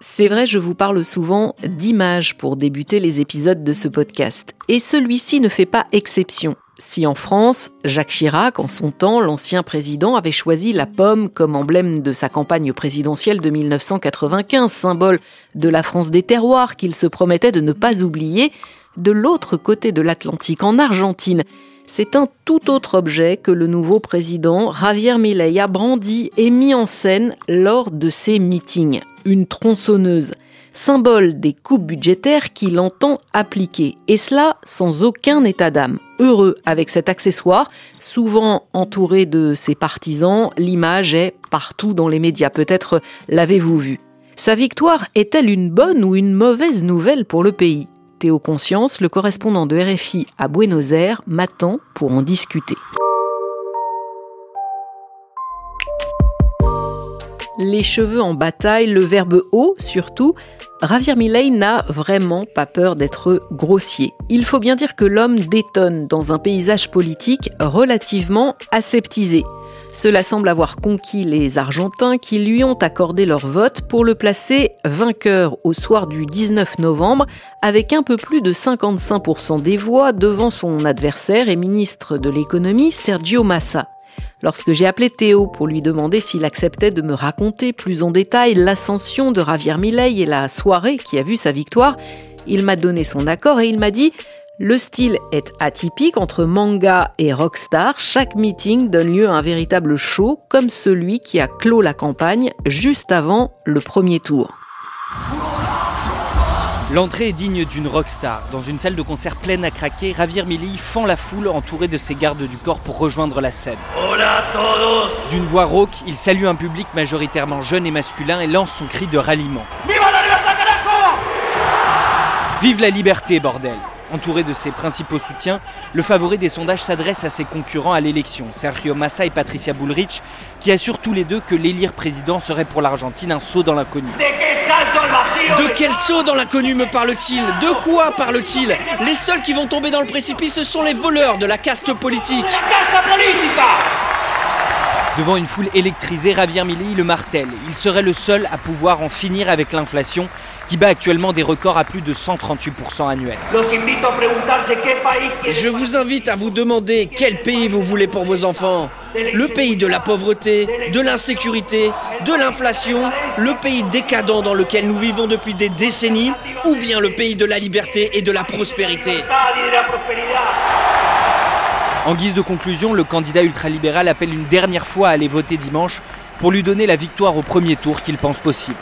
C'est vrai, je vous parle souvent d'images pour débuter les épisodes de ce podcast. Et celui-ci ne fait pas exception. Si en France, Jacques Chirac, en son temps, l'ancien président, avait choisi la pomme comme emblème de sa campagne présidentielle de 1995, symbole de la France des terroirs qu'il se promettait de ne pas oublier, de l'autre côté de l'Atlantique, en Argentine, c'est un tout autre objet que le nouveau président Javier Milei a brandi et mis en scène lors de ses meetings. Une tronçonneuse symbole des coupes budgétaires qu'il entend appliquer, et cela sans aucun état d'âme. Heureux avec cet accessoire, souvent entouré de ses partisans, l'image est partout dans les médias, peut-être l'avez-vous vu. Sa victoire est-elle une bonne ou une mauvaise nouvelle pour le pays? Théo Conscience, le correspondant de RFI à Buenos Aires, m'attend pour en discuter. les cheveux en bataille, le verbe haut surtout, Javier Milei n'a vraiment pas peur d'être grossier. Il faut bien dire que l'homme détonne dans un paysage politique relativement aseptisé. Cela semble avoir conquis les Argentins qui lui ont accordé leur vote pour le placer vainqueur au soir du 19 novembre avec un peu plus de 55% des voix devant son adversaire et ministre de l'économie Sergio Massa. Lorsque j'ai appelé Théo pour lui demander s'il acceptait de me raconter plus en détail l'ascension de Javier Milei et la soirée qui a vu sa victoire, il m'a donné son accord et il m'a dit le style est atypique entre manga et rockstar. Chaque meeting donne lieu à un véritable show comme celui qui a clos la campagne juste avant le premier tour. L'entrée est digne d'une rockstar. Dans une salle de concert pleine à craquer, Javier Milei fend la foule entouré de ses gardes du corps pour rejoindre la scène. Hola todos D'une voix rauque, il salue un public majoritairement jeune et masculin et lance son cri de ralliement. Viva la Vive la liberté, bordel Entouré de ses principaux soutiens, le favori des sondages s'adresse à ses concurrents à l'élection, Sergio Massa et Patricia Bullrich, qui assurent tous les deux que l'élire président serait pour l'Argentine un saut dans l'inconnu. De quel saut dans l'inconnu me parle-t-il De quoi parle-t-il Les seuls qui vont tomber dans le précipice, ce sont les voleurs de la caste politique. Devant une foule électrisée, Javier Milei le martèle. Il serait le seul à pouvoir en finir avec l'inflation qui bat actuellement des records à plus de 138% annuels. Je vous invite à vous demander quel pays vous voulez pour vos enfants. Le pays de la pauvreté, de l'insécurité, de l'inflation, le pays décadent dans lequel nous vivons depuis des décennies, ou bien le pays de la liberté et de la prospérité. En guise de conclusion, le candidat ultralibéral appelle une dernière fois à aller voter dimanche pour lui donner la victoire au premier tour qu'il pense possible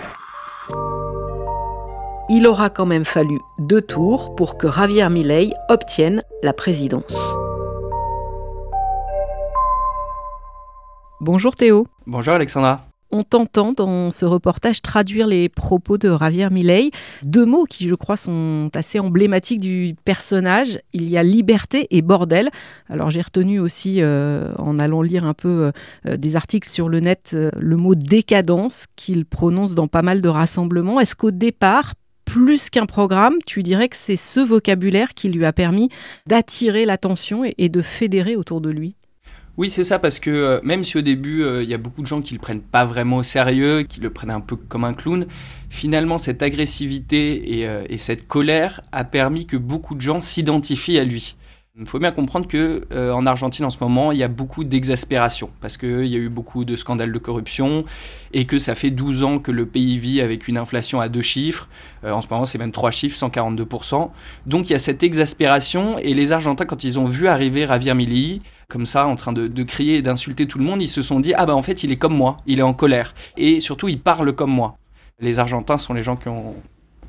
il aura quand même fallu deux tours pour que Javier Milei obtienne la présidence. Bonjour Théo. Bonjour Alexandra. On t'entend dans ce reportage traduire les propos de Javier Milei. Deux mots qui, je crois, sont assez emblématiques du personnage. Il y a liberté et bordel. Alors j'ai retenu aussi, euh, en allant lire un peu euh, des articles sur le net, euh, le mot décadence qu'il prononce dans pas mal de rassemblements. Est-ce qu'au départ, plus qu'un programme, tu dirais que c'est ce vocabulaire qui lui a permis d'attirer l'attention et, de fédérer autour de lui? Oui, c'est ça, parce que euh, même si au début, euh, il y a beaucoup de gens qui le prennent pas vraiment au sérieux, qui le prennent un peu comme un clown, finalement, cette agressivité et, euh, et cette colère a permis que beaucoup de gens s'identifient à lui. Il faut bien comprendre que en Argentine en ce moment, il y a beaucoup d'exaspération parce qu'il y a eu beaucoup de scandales de corruption et que ça fait 12 ans que le pays vit avec une inflation à deux chiffres. En ce moment, c'est même trois chiffres, 142%. Donc il y a cette exaspération et les Argentins, quand ils ont vu arriver Javier Milei, comme ça, en train de, crier et d'insulter tout le monde, ils se sont dit ah bah en fait il est comme moi, il est en colère et surtout il parle comme moi. Les Argentins sont les gens qui ont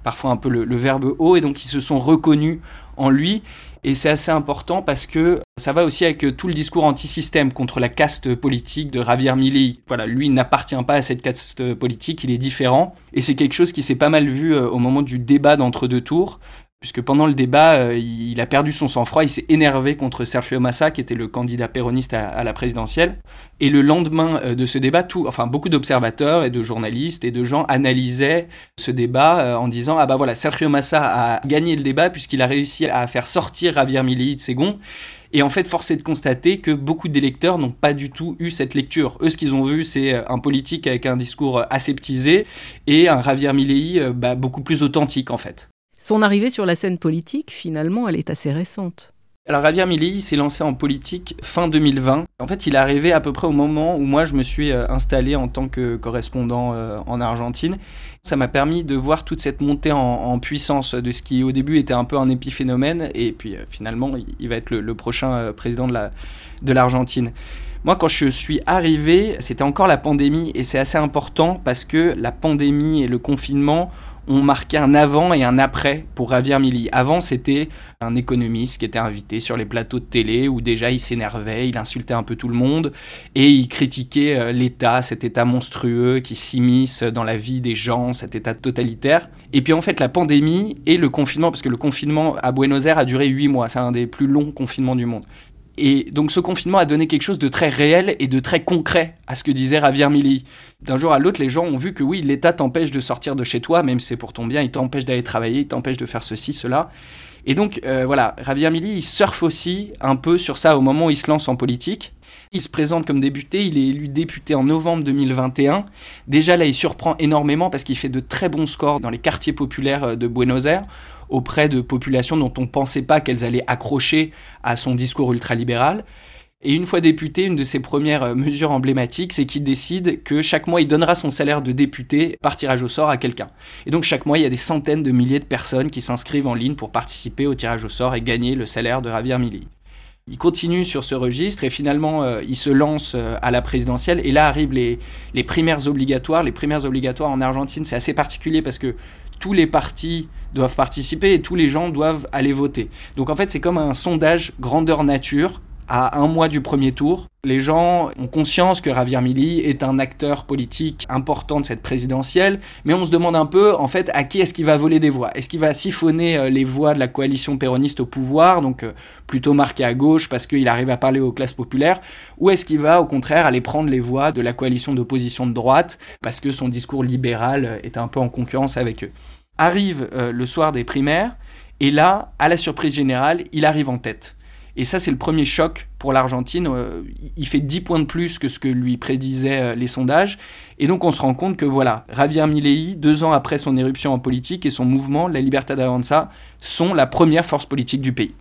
parfois un peu le, verbe haut et donc ils se sont reconnus en lui et c'est assez important parce que ça va aussi avec tout le discours anti-système contre la caste politique de Javier Milei. Voilà, lui n'appartient pas à cette caste politique, il est différent. Et c'est quelque chose qui s'est pas mal vu euh, au moment du débat d'entre-deux tours puisque pendant le débat, euh, il a perdu son sang-froid, il s'est énervé contre Sergio Massa, qui était le candidat péroniste à, la présidentielle. Et le lendemain euh, de ce débat, tout, enfin, beaucoup d'observateurs et de journalistes et de gens analysaient ce débat euh, en disant Ah bah voilà, Sergio Massa a gagné le débat puisqu'il a réussi à faire sortir Javier Milei de ses gonds. Et en fait, force est de constater que beaucoup d'électeurs n'ont pas du tout eu cette lecture. Eux, ce qu'ils ont vu, c'est un politique avec un discours aseptisé et un Javier Milei bah, beaucoup plus authentique en fait. Son arrivée sur la scène politique, finalement, elle est assez récente. Alors Javier Milei s'est lancé en politique fin 2020. En fait, il est arrivé à peu près au moment où moi je me suis euh, installé en tant que correspondant euh, en Argentine. Ça m'a permis de voir toute cette montée en, puissance de ce qui au début était un peu un épiphénomène et puis euh, finalement il va être le, prochain président de l'Argentine. Moi, quand je suis arrivé, c'était encore la pandémie et c'est assez important parce que la pandémie et le confinement ont marqué un avant et un après pour Javier Milei. Avant, c'était un économiste qui était invité sur les plateaux de télé où déjà il s'énervait, il insultait un peu tout le monde et il critiquait euh, l'État, cet État monstrueux qui s'immisce dans la vie des gens, cet État totalitaire. Et puis en fait, la pandémie et le confinement, parce que le confinement à Buenos Aires a duré huit mois, c'est un des plus longs confinements du monde. Et donc ce confinement a donné quelque chose de très réel et de très concret à ce que disait Javier Milei. D'un jour à l'autre, les gens ont vu que oui, l'État t'empêche de sortir de chez toi, même si c'est pour ton bien, il t'empêche d'aller travailler, il t'empêche de faire ceci, cela. Et donc euh, voilà, Javier Milei, il surfe aussi un peu sur ça au moment où il se lance en politique. Il se présente comme député, il est élu député en novembre 2021. Déjà là, il surprend énormément parce qu'il fait de très bons scores dans les quartiers populaires euh, de Buenos Aires auprès de populations dont on ne pensait pas qu'elles allaient accrocher à son discours ultralibéral. Et une fois député, une de ses premières euh, mesures emblématiques, c'est qu'il décide que chaque mois, il donnera son salaire de député par tirage au sort à quelqu'un. Et donc chaque mois, il y a des centaines de milliers de personnes qui s'inscrivent en ligne pour participer au tirage au sort et gagner le salaire de Javier Milei. Il continue sur ce registre et finalement, euh, il se lance euh, à la présidentielle. Et là arrivent les, les primaires obligatoires. Les primaires obligatoires en Argentine, c'est assez particulier parce que tous les partis doivent participer et tous les gens doivent aller voter. Donc en fait, c'est comme un sondage grandeur nature à un mois du premier tour. Les gens ont conscience que Javier Milei est un acteur politique important de cette présidentielle, mais on se demande un peu, en fait, à qui est-ce qu'il va voler des voix? Est-ce qu'il va siphonner euh, les voix de la coalition péroniste au pouvoir, donc euh, plutôt marqué à gauche parce qu'il arrive à parler aux classes populaires, ou est-ce qu'il va au contraire aller prendre les voix de la coalition d'opposition de droite parce que son discours libéral euh, est un peu en concurrence avec eux? Arrive le soir des primaires, et là, à la surprise générale, il arrive en tête. Et ça, c'est le premier choc pour l'Argentine. Euh, il fait 10 points de plus que ce que lui prédisaient euh, les sondages. Et donc, on se rend compte que voilà, Javier Milei, deux ans après son éruption en politique et son mouvement, la Libertad Avanza, sont la première force politique du pays.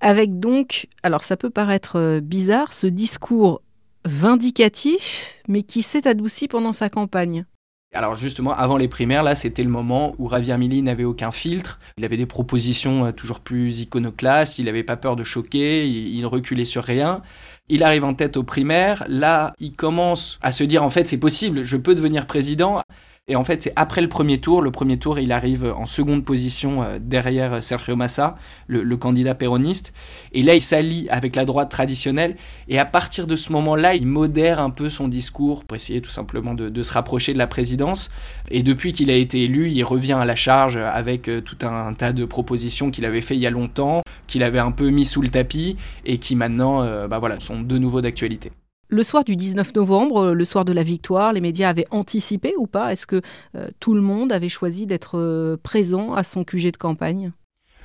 Avec donc, alors ça peut paraître euh, bizarre, ce discours vindicatif, mais qui s'est adouci pendant sa campagne. Alors justement, avant les primaires, là, c'était le moment où Javier Milei n'avait aucun filtre. Il avait des propositions euh, toujours plus iconoclastes, il n'avait pas peur de choquer, il, il, reculait sur rien. Il arrive en tête aux primaires, là, il commence à se dire, en fait, c'est possible, je peux devenir président. Et en fait, c'est après le premier tour. Le premier tour, il arrive en seconde position euh, derrière Sergio Massa, le, candidat péroniste. Et là, il s'allie avec la droite traditionnelle. Et à partir de ce moment-là, il modère un peu son discours pour essayer tout simplement de, se rapprocher de la présidence. Et depuis qu'il a été élu, il revient à la charge avec euh, tout un, tas de propositions qu'il avait fait il y a longtemps, qu'il avait un peu mis sous le tapis et qui maintenant euh, bah voilà, sont de nouveau d'actualité. Le soir du 19 novembre, euh, le soir de la victoire, les médias avaient anticipé ou pas? Est-ce que euh, tout le monde avait choisi d'être euh, présent à son QG de campagne?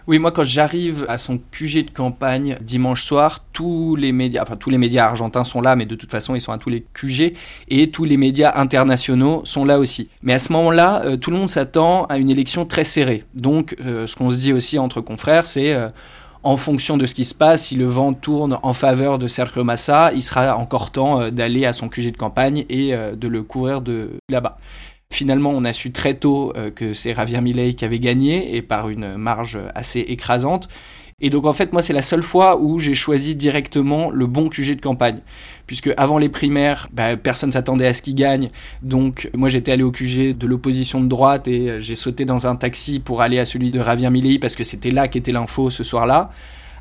Oui, moi quand j'arrive à son QG de campagne dimanche soir, tous les médias, enfin tous les médias argentins sont là, mais de toute façon ils sont à tous les QG et tous les médias internationaux sont là aussi. Mais à ce moment-là, tout le monde s'attend à une élection très serrée. Donc ce qu'on se dit aussi entre confrères, c'est en fonction de ce qui se passe, si le vent tourne en faveur de Sergio Massa, il sera encore temps euh, d'aller à son QG de campagne et euh, de le courir de là-bas. Finalement, on a su très tôt euh, que c'est Javier Milei qui avait gagné et par une marge assez écrasante. Et donc en fait, moi, c'est la seule fois où j'ai choisi directement le bon QG de campagne. Puisque avant les primaires, bah, personne s'attendait à ce qu'il gagne. Donc moi, j'étais allé au QG de l'opposition de droite et euh, j'ai sauté dans un taxi pour aller à celui de Javier Milei parce que c'était là qu'était l'info ce soir-là.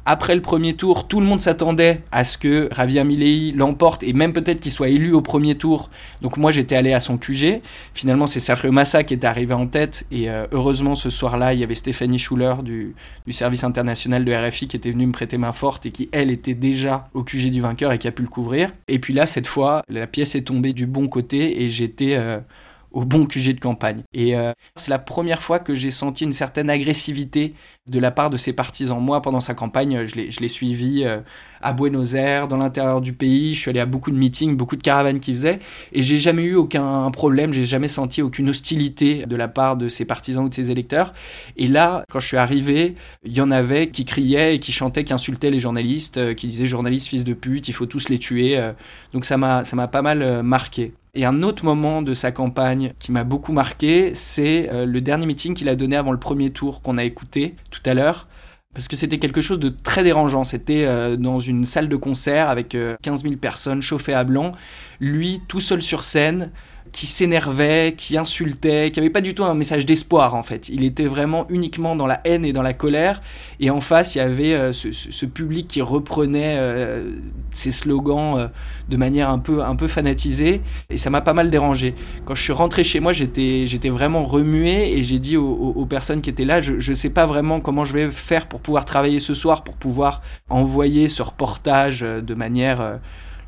Après le premier tour, tout le monde s'attendait à ce que Javier Milei l'emporte et même peut-être qu'il soit élu au premier tour. Donc moi j'étais allé à son QG. Finalement c'est Sergio Massa qui est arrivé en tête et euh, heureusement ce soir-là il y avait Stéphanie Schuller du, service international de RFI qui était venue me prêter main forte et qui elle était déjà au QG du vainqueur et qui a pu le couvrir. Et puis là cette fois la pièce est tombée du bon côté et j'étais... Euh, au bon QG de campagne. Et euh, c'est la première fois que j'ai senti une certaine agressivité de la part de ses partisans. Moi, pendant sa campagne, je l'ai suivi euh, à Buenos Aires, dans l'intérieur du pays. Je suis allé à beaucoup de meetings, beaucoup de caravanes qu'il faisait. Et j'ai jamais eu aucun problème, j'ai jamais senti aucune hostilité de la part de ses partisans ou de ses électeurs. Et là, quand je suis arrivé, il y en avait qui criaient et qui chantaient, qui insultaient les journalistes, euh, qui disaient journalistes fils de pute, il faut tous les tuer. Euh. donc ça m'a pas mal marqué. Et un autre moment de sa campagne qui m'a beaucoup marqué, c'est euh, le dernier meeting qu'il a donné avant le premier tour qu'on a écouté tout à l'heure. Parce que c'était quelque chose de très dérangeant. C'était euh, dans une salle de concert avec 15 euh, 000 personnes chauffées à blanc. Lui, tout seul sur scène, qui s'énervait, qui insultait, qui avait pas du tout un message d'espoir en fait. Il était vraiment uniquement dans la haine et dans la colère. Et en face, il y avait euh, ce, public qui reprenait euh, ses slogans euh, de manière un peu, un peu fanatisée. Et ça m'a pas mal dérangé. Quand je suis rentré chez moi, j'étais, vraiment remué et j'ai dit aux, personnes qui étaient là, je, ne sais pas vraiment comment je vais faire pour pouvoir travailler ce soir, pour pouvoir envoyer ce reportage de manière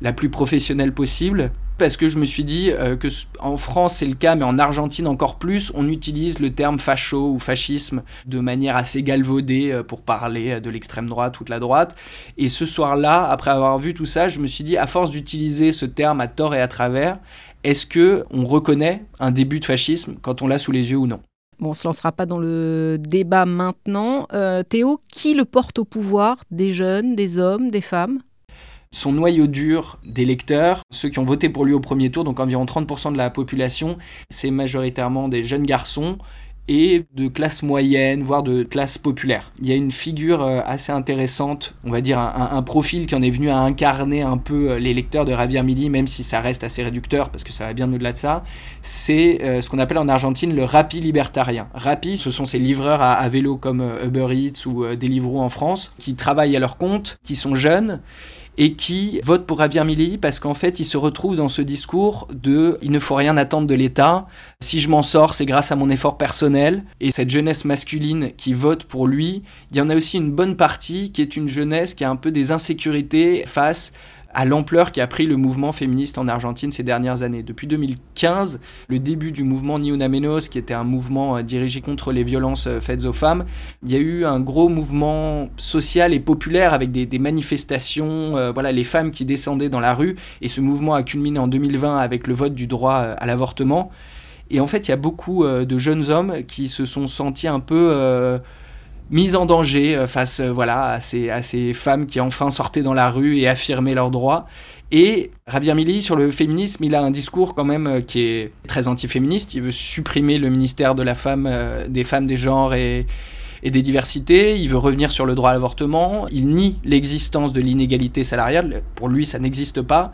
la plus professionnelle possible parce que je me suis dit euh, que en France c'est le cas, mais en Argentine encore plus, on utilise le terme facho ou fascisme de manière assez galvaudée euh, pour parler euh, de l'extrême droite ou de la droite. Et ce soir-là, après avoir vu tout ça, je me suis dit, à force d'utiliser ce terme à tort et à travers, est-ce que on reconnaît un début de fascisme quand on l'a sous les yeux ou non? Bon, on ne se lancera pas dans le débat maintenant. Théo, qui le porte au pouvoir? Des jeunes, des hommes, des femmes? Son noyau dur d'électeurs, ceux qui ont voté pour lui au premier tour, donc environ 30% de la population, c'est majoritairement des jeunes garçons et de classe moyenne, voire de classe populaire. Il y a une figure euh, assez intéressante, on va dire un, profil qui en est venu à incarner un peu euh, l'électeur de Javier Milei, même si ça reste assez réducteur, parce que ça va bien au-delà de ça, c'est euh, ce qu'on appelle en Argentine le rapi libertarien. Rapi, ce sont ces livreurs à, à vélo comme Uber Eats ou Deliveroo en France, qui travaillent à leur compte, qui sont jeunes et qui vote pour Javier Milei parce qu'en fait, il se retrouve dans ce discours de il ne faut rien attendre de l'État. Si je m'en sors, c'est grâce à mon effort personnel. Et cette jeunesse masculine qui vote pour lui, il y en a aussi une bonne partie qui est une jeunesse qui a un peu des insécurités face à l'ampleur qui a pris le mouvement féministe en Argentine ces dernières années. Depuis 2015, le début du mouvement Ni qui était un mouvement euh, dirigé contre les violences euh, faites aux femmes, il y a eu un gros mouvement social et populaire avec des, manifestations, euh, voilà, les femmes qui descendaient dans la rue, et ce mouvement a culminé en 2020 avec le vote du droit à l'avortement. Et en fait, il y a beaucoup de jeunes hommes qui se sont sentis un peu mise en danger euh, face euh, voilà, à ces, à, ces, femmes qui enfin sortaient dans la rue et affirmaient leurs droits. Et Javier Milei, sur le féminisme, il a un discours quand même euh, qui est très antiféministe. Il veut supprimer le ministère de la femme, des femmes, des genres et, et des diversités. Il veut revenir sur le droit à l'avortement. Il nie l'existence de l'inégalité salariale. Pour lui, ça n'existe pas.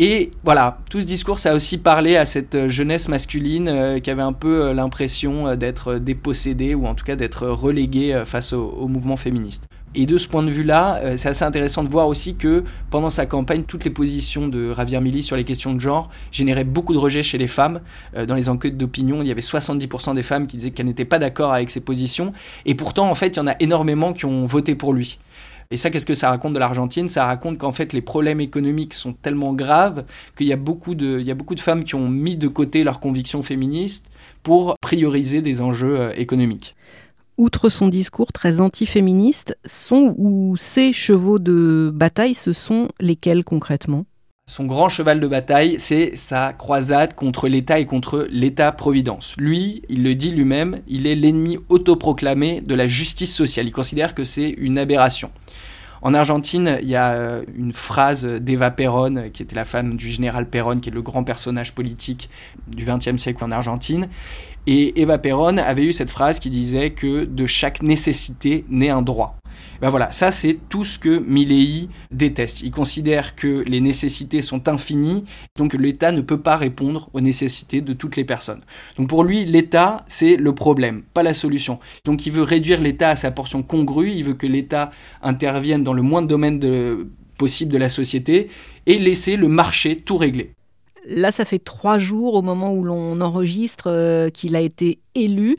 Et voilà, tout ce discours, ça a aussi parlé à cette euh, jeunesse masculine euh, qui avait un peu euh, l'impression d'être dépossédée ou en tout cas d'être reléguée face au, mouvement féministe. Et de ce point de vue-là, c'est assez intéressant de voir aussi que pendant sa campagne, toutes les positions de Javier Milei sur les questions de genre généraient beaucoup de rejet chez les femmes. dans les enquêtes d'opinion, il y avait 70% des femmes qui disaient qu'elles n'étaient pas d'accord avec ses positions. Et pourtant, en fait, il y en a énormément qui ont voté pour lui. Et ça, qu'est-ce que ça raconte de l'Argentine? Ça raconte qu'en fait, les problèmes économiques sont tellement graves qu'il y, a beaucoup de, il y a beaucoup de femmes qui ont mis de côté leurs convictions féministes pour prioriser des enjeux euh, économiques. Outre son discours très antiféministe, son ou ses chevaux de bataille, ce sont lesquels concrètement? Son grand cheval de bataille, c'est sa croisade contre l'État et contre l'État-providence. Lui, il le dit lui-même, il est l'ennemi autoproclamé de la justice sociale. Il considère que c'est une aberration. En Argentine, il y a euh, une phrase d'Eva Perón, qui était la femme du général Perón, qui est le grand personnage politique du XXe siècle en Argentine. Et Eva Perón avait eu cette phrase qui disait que de chaque nécessité naît un droit. Ben voilà, ça c'est tout ce que Milley déteste. Il considère que les nécessités sont infinies, donc l'État ne peut pas répondre aux nécessités de toutes les personnes. Donc pour lui, l'État c'est le problème, pas la solution. Donc il veut réduire l'État à sa portion congrue, il veut que l'État intervienne dans le moins de domaines possible de la société et laisser le marché tout régler. Là, ça fait trois jours au moment où l'on enregistre euh, qu'il a été élu.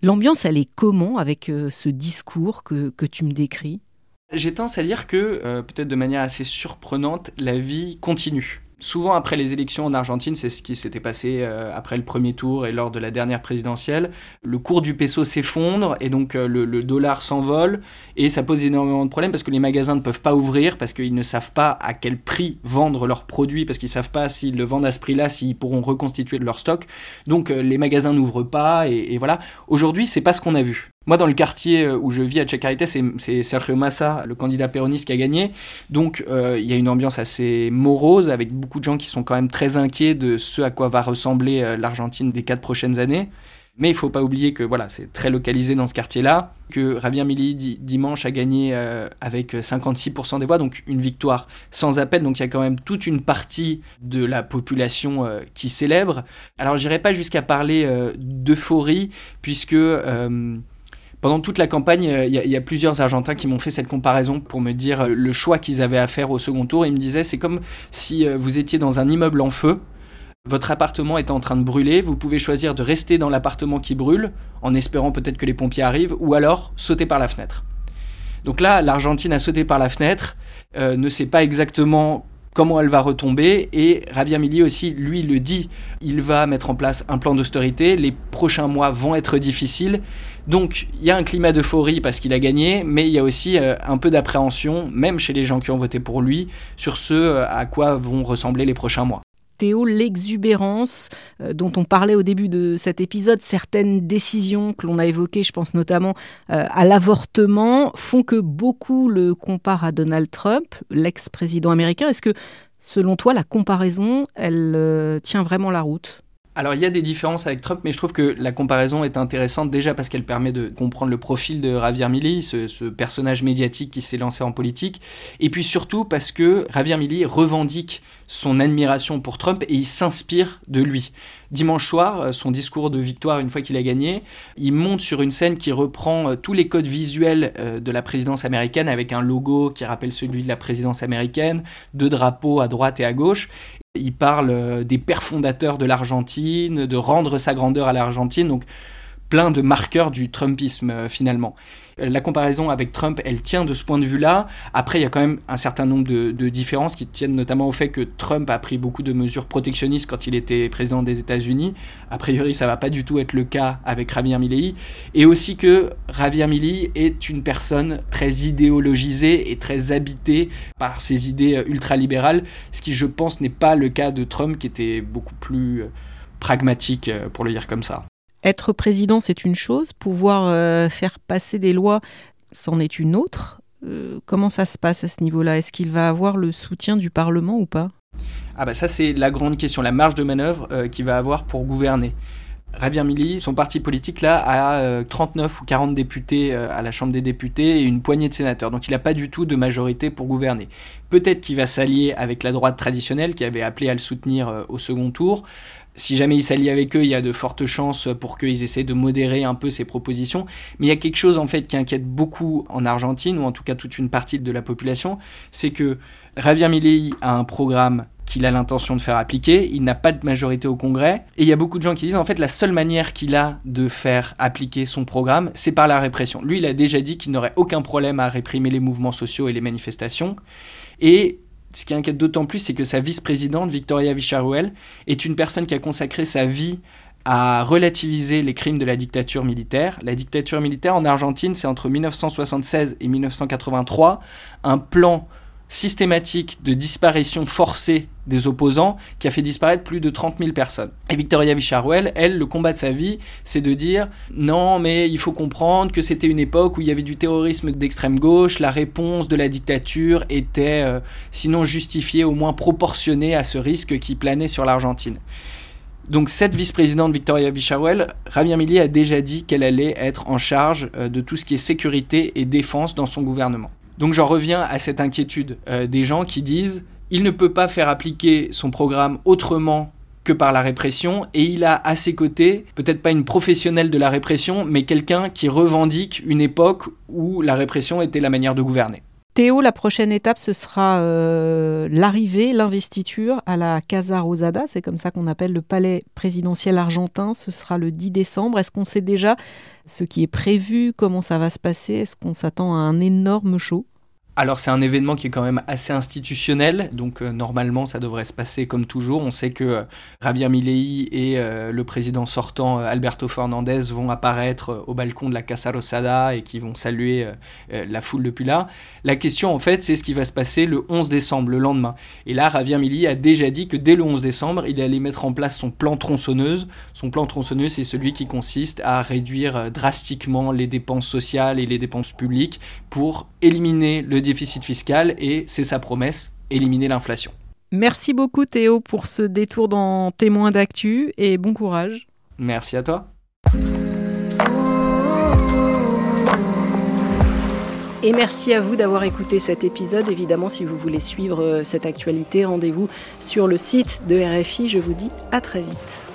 L'ambiance, elle est comment avec euh, ce discours que, tu me décris? J'ai tendance à dire que, euh, peut-être de manière assez surprenante, la vie continue. Souvent après les élections en Argentine, c'est ce qui s'était passé euh, après le premier tour et lors de la dernière présidentielle. Le cours du peso s'effondre et donc euh, le, dollar s'envole et ça pose énormément de problèmes parce que les magasins ne peuvent pas ouvrir parce qu'ils ne savent pas à quel prix vendre leurs produits parce qu'ils savent pas s'ils le vendent à ce prix-là, s'ils pourront reconstituer de leur stock. Donc euh, les magasins n'ouvrent pas et, et voilà. Aujourd'hui, c'est pas ce qu'on a vu. Moi, dans le quartier euh, où je vis à Chacarita, c'est Sergio Massa, le candidat péroniste, qui a gagné. Donc, euh, il y a une ambiance assez morose, avec beaucoup de gens qui sont quand même très inquiets de ce à quoi va ressembler euh, l'Argentine des quatre prochaines années. Mais il ne faut pas oublier que voilà, c'est très localisé dans ce quartier-là, que Javier Milei dimanche a gagné avec 56% des voix, donc une victoire sans appel. Donc il y a quand même toute une partie de la population qui célèbre. Alors je n'irai pas jusqu'à parler d'euphorie, puisque pendant toute la campagne, euh, il y, a plusieurs Argentins qui m'ont fait cette comparaison pour me dire euh, le choix qu'ils avaient à faire au second tour. Ils me disaient c'est comme si euh, vous étiez dans un immeuble en feu, votre appartement est en train de brûler, vous pouvez choisir de rester dans l'appartement qui brûle, en espérant peut-être que les pompiers arrivent, ou alors sauter par la fenêtre. Donc là, l'Argentine a sauté par la fenêtre, ne sait pas exactement comment elle va retomber. Et Javier Milei aussi, lui, le dit, il va mettre en place un plan d'austérité. Les prochains mois vont être difficiles. Donc, il y a un climat d'euphorie parce qu'il a gagné, mais il y a aussi euh, un peu d'appréhension, même chez les gens qui ont voté pour lui, sur ce euh, à quoi vont ressembler les prochains mois. Théo, l'exubérance euh, dont on parlait au début de cet épisode, certaines décisions que l'on a évoquées, je pense notamment à l'avortement, font que beaucoup le comparent à Donald Trump, l'ex-président américain. Est-ce que, selon toi, la comparaison, elle tient vraiment la route? Alors il y a des différences avec Trump, mais je trouve que la comparaison est intéressante déjà parce qu'elle permet de comprendre le profil de Javier Milei, ce, personnage médiatique qui s'est lancé en politique, et puis surtout parce que Javier Milei revendique son admiration pour Trump et il s'inspire de lui. Dimanche soir, euh, son discours de victoire une fois qu'il a gagné, il monte sur une scène qui reprend euh, tous les codes visuels euh, de la présidence américaine avec un logo qui rappelle celui de la présidence américaine, deux drapeaux à droite et à gauche, il parle euh, des pères fondateurs de l'Argentine, de rendre sa grandeur à l'Argentine, donc plein de marqueurs du Trumpisme euh, finalement la comparaison avec Trump, elle tient de ce point de vue-là. Après, il y a quand même un certain nombre de, différences qui tiennent notamment au fait que Trump a pris beaucoup de mesures protectionnistes quand il était président des États-Unis. A priori, ça va pas du tout être le cas avec Javier Milei. Et aussi que Javier Milei est une personne très idéologisée et très habitée par ses idées ultralibérales, ce qui, je pense, n'est pas le cas de Trump, qui était beaucoup plus pragmatique, pour le dire comme ça. Être président, c'est une chose, pouvoir euh, faire passer des lois, c'en est une autre. Euh, comment ça se passe à ce niveau-là? Est-ce qu'il va avoir le soutien du Parlement ou pas? Ah bah ça c'est la grande question, la marge de manœuvre euh, qu'il va avoir pour gouverner. Javier Milei, son parti politique là a 39 ou 40 députés à la Chambre des députés et une poignée de sénateurs. Donc il n'a pas du tout de majorité pour gouverner. Peut-être qu'il va s'allier avec la droite traditionnelle qui avait appelé à le soutenir au second tour si jamais il s'allie avec eux, il y a de fortes chances pour qu'ils essaient de modérer un peu ces propositions. Mais il y a quelque chose en fait qui inquiète beaucoup en Argentine, ou en tout cas toute une partie de la population, c'est que Javier Milei a un programme qu'il a l'intention de faire appliquer, il n'a pas de majorité au Congrès, et il y a beaucoup de gens qui disent en fait la seule manière qu'il a de faire appliquer son programme, c'est par la répression. Lui, il a déjà dit qu'il n'aurait aucun problème à réprimer les mouvements sociaux et les manifestations, et ce qui inquiète d'autant plus, c'est que sa vice-présidente, Victoria Vicharuel, est une personne qui a consacré sa vie à relativiser les crimes de la dictature militaire. La dictature militaire en Argentine, c'est entre 1976 et 1983 un plan systématique de disparition forcée des opposants qui a fait disparaître plus de 30 000 personnes. Et Victoria Vicharuel, elle, le combat de sa vie, c'est de dire non, mais il faut comprendre que c'était une époque où il y avait du terrorisme d'extrême gauche, la réponse de la dictature était euh, sinon justifiée, au moins proportionnée à ce risque qui planait sur l'Argentine. Donc cette vice-présidente Victoria Vicharuel, Javier Milei a déjà dit qu'elle allait être en charge euh, de tout ce qui est sécurité et défense dans son gouvernement. Donc j'en reviens à cette inquiétude euh, des gens qui disent il ne peut pas faire appliquer son programme autrement que par la répression, et il a à ses côtés, peut-être pas une professionnelle de la répression, mais quelqu'un qui revendique une époque où la répression était la manière de gouverner. Théo, la prochaine étape, ce sera euh, l'arrivée, l'investiture à la Casa Rosada, c'est comme ça qu'on appelle le palais présidentiel argentin, ce sera le 10 décembre. Est-ce qu'on sait déjà ce qui est prévu, comment ça va se passer? Est-ce qu'on s'attend à un énorme show? Alors c'est un événement qui est quand même assez institutionnel, donc euh, normalement ça devrait se passer comme toujours. On sait que euh, Javier Milei et euh, le président sortant Alberto Fernandez vont apparaître au balcon de la Casa Rosada et qui vont saluer la foule depuis là. La question en fait c'est ce qui va se passer le 11 décembre, le lendemain. Et là Javier Milei a déjà dit que dès le 11 décembre il allait mettre en place son plan tronçonneuse. Son plan tronçonneuse c'est celui qui consiste à réduire drastiquement les dépenses sociales et les dépenses publiques pour éliminer le déficit fiscal et c'est sa promesse, éliminer l'inflation. Merci beaucoup Théo pour ce détour dans Témoins d'actu et bon courage. Merci à toi. Et merci à vous d'avoir écouté cet épisode. Évidemment, si vous voulez suivre euh, cette actualité, rendez-vous sur le site de RFI. Je vous dis à très vite.